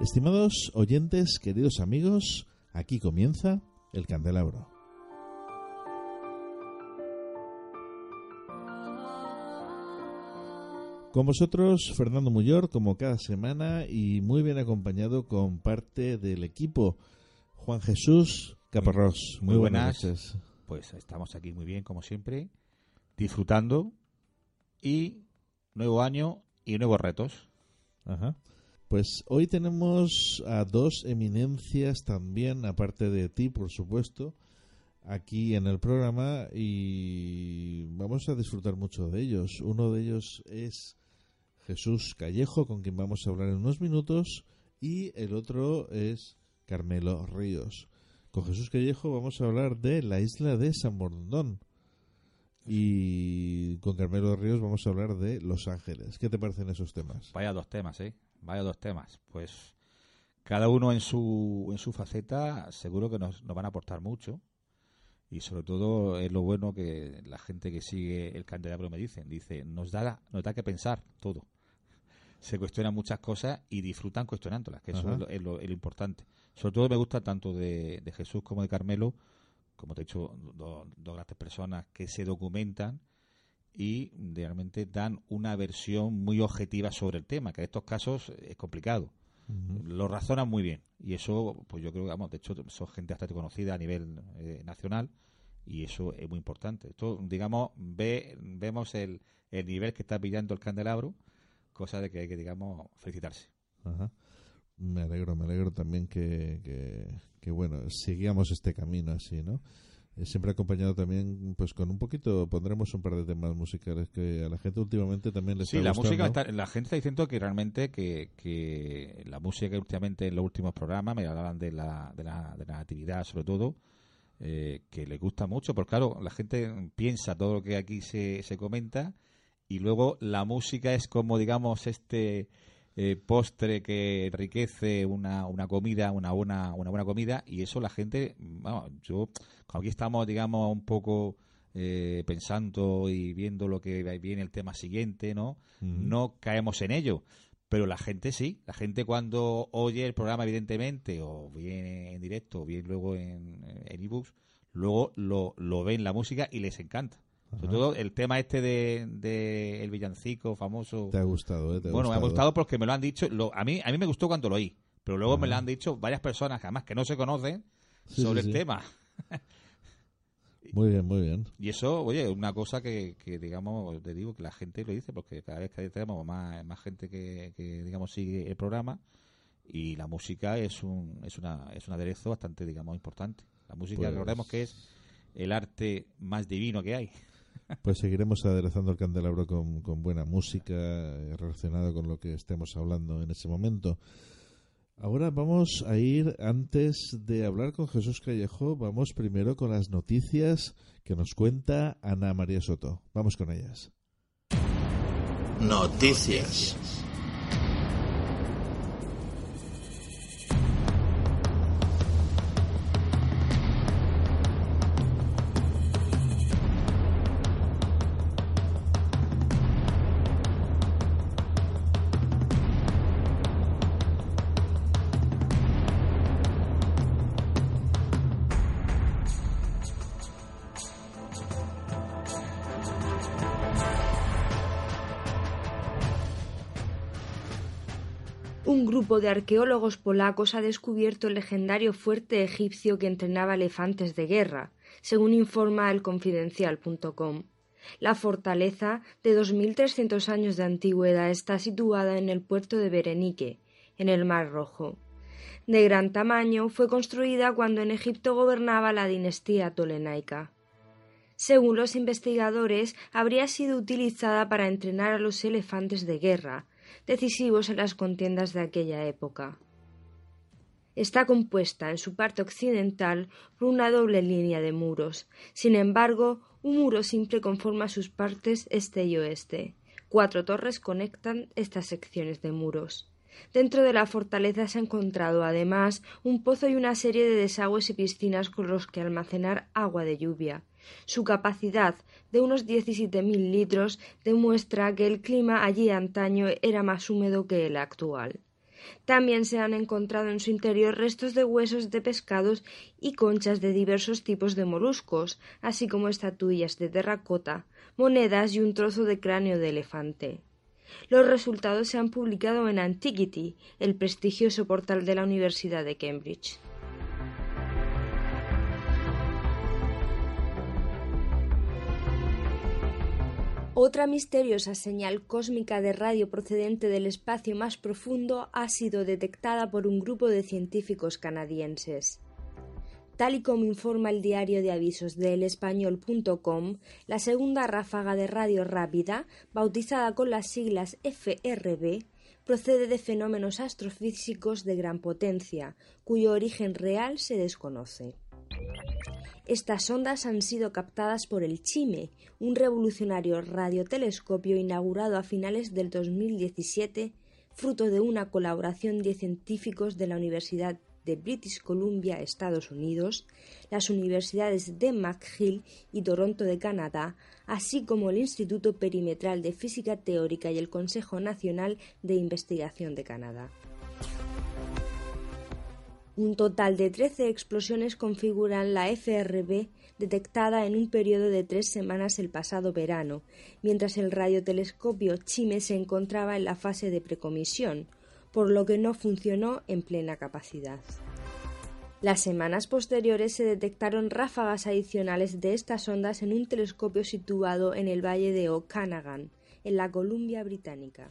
Estimados oyentes, queridos amigos, aquí comienza el candelabro. Con vosotros, Fernando Muyor, como cada semana, y muy bien acompañado con parte del equipo, Juan Jesús Caparrós. Muy, Muy buenas, buenas. noches. Pues estamos aquí muy bien, como siempre, disfrutando y nuevo año y nuevos retos. Ajá. Pues hoy tenemos a dos eminencias también, aparte de ti, por supuesto, aquí en el programa y vamos a disfrutar mucho de ellos. Uno de ellos es Jesús Callejo, con quien vamos a hablar en unos minutos, y el otro es Carmelo Ríos. Con Jesús Callejo vamos a hablar de la isla de San Bordón. Y con Carmelo Ríos vamos a hablar de Los Ángeles. ¿Qué te parecen esos temas? Vaya dos temas, ¿eh? Vaya dos temas. Pues cada uno en su, en su faceta seguro que nos, nos van a aportar mucho. Y sobre todo es lo bueno que la gente que sigue el candelabro me dicen. Dice, nos da, nos da que pensar todo. Se cuestionan muchas cosas y disfrutan cuestionándolas, que eso es lo, es lo- es lo importante. Sobre todo me gusta tanto de, de Jesús como de Carmelo, como te he dicho, do- dos grandes personas que se documentan y realmente dan una versión muy objetiva sobre el tema, que en estos casos es complicado. Lo razonan muy bien y eso, pues yo creo que, vamos, de hecho, son gente bastante conocida a nivel eh, nacional y eso es muy importante. Esto, digamos, ve, vemos el, el nivel que está pillando el candelabro, cosa de que hay que, digamos, felicitarse. Ajá. Me alegro, me alegro también que, que, que, bueno, sigamos este camino así, ¿no? Eh, Siempre acompañado también, pues con un poquito, pondremos un par de temas musicales que a la gente últimamente también les Sí, está la música, está- la gente está diciendo que realmente que, que la música que últimamente en los últimos programas me hablaban de la, de la, de la natividad sobre todo, eh, que les gusta mucho, porque claro, la gente piensa todo lo que aquí se, se comenta y luego la música es como, digamos, este eh, postre que enriquece una, una comida, una buena, una buena comida y eso la gente, vamos, yo, aquí estamos, digamos, un poco eh, pensando y viendo lo que viene el tema siguiente, ¿no? No caemos en ello. Pero la gente sí, la gente cuando oye el programa, evidentemente, o viene en directo, o bien luego en en ebooks, luego lo, lo ven la música y les encanta. Sobre todo el tema este de, de el villancico famoso. Te ha gustado, ¿eh? Te ha Bueno, me ha gustado. porque me lo han dicho. Lo, a, mí, a mí me gustó cuando lo oí, pero luego me lo han dicho varias personas, además que no se conocen, Sí, sobre sí, el sí. tema. Muy bien, muy bien. Y eso, oye, es una cosa que, que, digamos, te digo que la gente lo dice, porque cada vez que tenemos más, más gente que, que, digamos, sigue el programa y la música es un, es una, es un aderezo bastante, digamos, importante. La música, Pues- recordemos que es el arte más divino que hay. Pues seguiremos aderezando el candelabro con, buena música eh, relacionada con lo que estemos hablando en ese momento. Ahora vamos a ir, antes de hablar con Jesús Callejo, vamos primero con las noticias que nos cuenta Ana María Soto. Vamos con ellas. Noticias. Un grupo de arqueólogos polacos ha descubierto el legendario fuerte egipcio que entrenaba elefantes de guerra, según informa el confidencial.com. La fortaleza, de 2.300 años de antigüedad, está situada en el puerto de Berenique, en el Mar Rojo. De gran tamaño, fue construida cuando en Egipto gobernaba la dinastía tolenaica. Según los investigadores, habría sido utilizada para entrenar a los elefantes de guerra, decisivos en las contiendas de aquella época. Está compuesta en su parte occidental por una doble línea de muros. Sin embargo, un muro simple conforma sus partes este y oeste. Cuatro torres conectan estas secciones de muros. Dentro de la fortaleza se ha encontrado además un pozo y una serie de desagües y piscinas con los que almacenar agua de lluvia. Su capacidad de unos 17.000 litros demuestra que el clima allí antaño era más húmedo que el actual. También se han encontrado en su interior restos de huesos de pescados y conchas de diversos tipos de moluscos, así como estatuillas de terracota, monedas y un trozo de cráneo de elefante. Los resultados se han publicado en Antiquity, el prestigioso portal de la Universidad de Cambridge. Otra misteriosa señal cósmica de radio procedente del espacio más profundo ha sido detectada por un grupo de científicos canadienses. Tal y como informa el diario de avisos de elespañol.com, la segunda ráfaga de radio rápida, bautizada con las siglas FRB, procede de fenómenos astrofísicos de gran potencia, cuyo origen real se desconoce. Estas ondas han sido captadas por el CHIME, un revolucionario radiotelescopio inaugurado a finales del 2017, fruto de una colaboración de científicos de la Universidad de British Columbia, Estados Unidos, las universidades de McGill y Toronto de Canadá, así como el Instituto Perimetral de Física Teórica y el Consejo Nacional de Investigación de Canadá. Un total de 13 explosiones configuran la FRB detectada en un periodo de tres semanas el pasado verano, mientras el radiotelescopio Chime se encontraba en la fase de precomisión, por lo que no funcionó en plena capacidad. Las semanas posteriores se detectaron ráfagas adicionales de estas ondas en un telescopio situado en el valle de Okanagan, en la Columbia Británica.